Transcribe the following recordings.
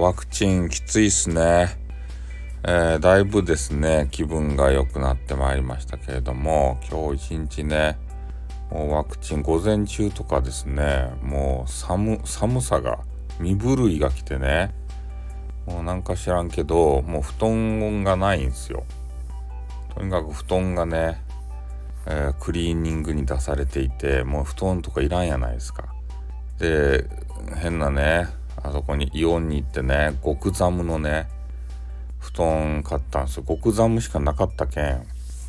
ワクチンきついっすね。えー、だいぶですね、気分が良くなってまいりましたけれども、今日一日ね、もうワクチン午前中とかですね、もう寒、さが、身震いが来てね、もうなんか知らんけど、もう布団がないんですよ。とにかく布団がね、えー、クリーニングに出されていて、もう布団とかいらんやないですか。で、変なね、あそこにイオンに行ってね極寒のね布団買ったんですよ。極寒しかなかったけん。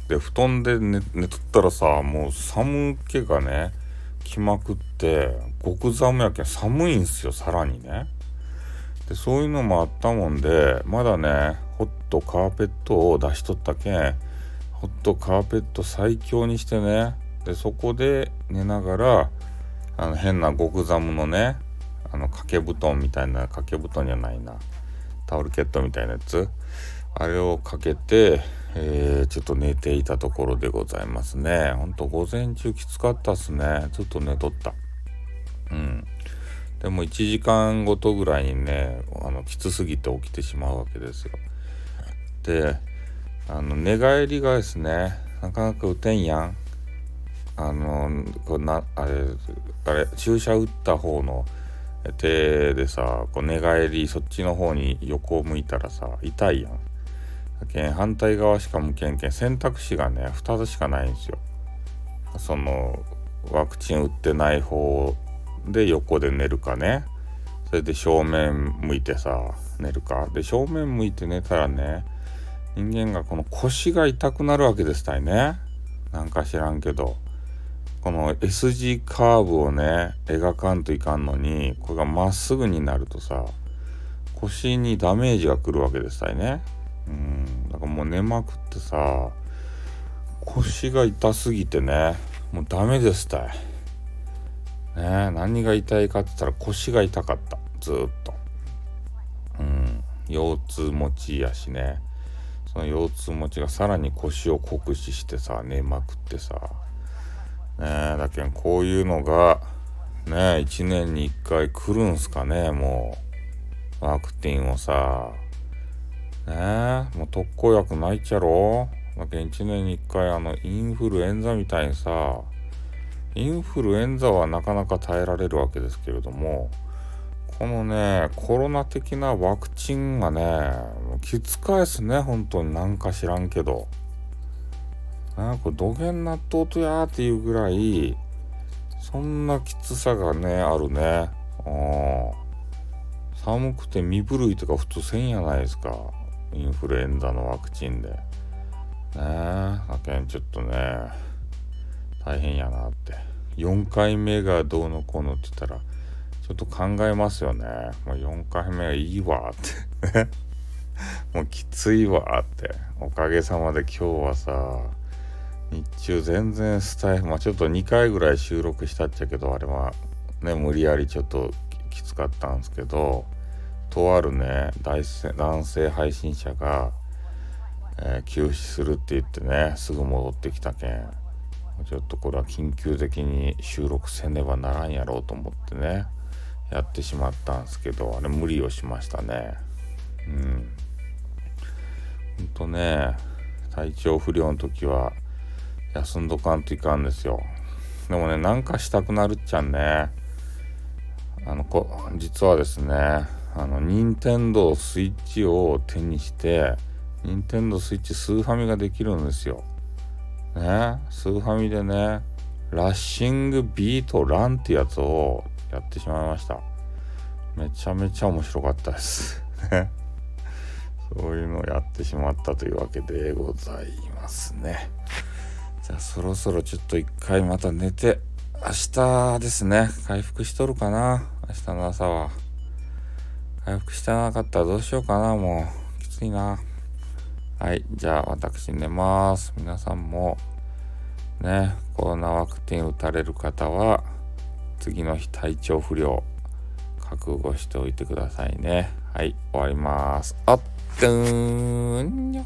で布団で寝寝とったらさもう寒気がね来まくって極寒やけん寒いんすよさらにね。でそういうのもあったもんでまだねホットカーペットを出しとったけんホットカーペット最強にしてねでそこで寝ながらあの変な極寒のねあの掛け布団みたいな掛け布団じゃないな。タオルケットみたいなやつ。あれをかけて、えー、ちょっと寝ていたところでございますね。ほんと午前中きつかったっすね。ずっと寝とった。うん。でも1時間ごとぐらいにねあのきつすぎて起きてしまうわけですよ。であの寝返りがですねなかなか打てんやん。あのこなあれあれ注射打った方の手でさこう寝返りそっちの方に横を向いたらさ痛いやん。だけん反対側しか向けんけん選択肢がね2つしかないんですよ。そのワクチン打ってない方で横で寝るかねそれで正面向いてさ寝るかで正面向いて寝たらね人間がこの腰が痛くなるわけですたいねなんか知らんけど。この S 字カーブをね描かんといかんのにこれがまっすぐになるとさ腰にダメージがくるわけですたいね。うんだからもう寝まくってさ腰が痛すぎてねもうダメですたいね何が痛いかって言ったら腰が痛かった。ずっと。うん腰痛持ちやしね。その腰痛持ちがさらに腰を酷使してさ寝まくってさ。ねえだけどこういうのがね1年に1回来るんすかねもうワクチンをさ。ねえもう特効薬ないっちゃろ？だけん1年に1回あのインフルエンザみたいにさインフルエンザはなかなか耐えられるわけですけれどもこのねコロナ的なワクチンがねきつかいっすね本当に。なんか知らんけど。なこれ土下納豆とやーっていうぐらいそんなきつさがねあるね。寒くて身震いとか普通せんやないですか。インフルエンザのワクチンで。ねえ。だけんちょっとね大変やなって。4回目がどうのこうのって言ったらちょっと考えますよね。もう4回目はいいわって。もうきついわって。おかげさまで今日はさ日中全然スタイルまあちょっと2回ぐらい収録したっちゃけどあれはね無理やりちょっときつかったんですけどとあるね男性配信者が、えー、休止するって言ってねすぐ戻ってきたけんちょっとこれは緊急的に収録せねばならんやろうと思ってねやってしまったんですけどあれ無理をしましたね。うん。ほんとね体調不良の時は休んどかんといかんですよ。でもねなんかしたくなるっちゃんね。あのこ実はですねあの任天堂スイッチを手にして任天堂スイッチスーファミができるんですよ。ね。スーファミでねラッシングビートランってやつをやってしまいました。めちゃめちゃ面白かったです。ね。そういうのをやってしまったというわけでございますね。じゃあそろそろちょっと一回また寝て、明日ですね、回復しとるかな？明日の朝は。回復してなかったらどうしようかなもう。きついな。はい。じゃあ私寝ます。皆さんも、ね、コロナワクチン打たれる方は、次の日体調不良、覚悟しておいてくださいね。はい。終わります。あっ、とーん。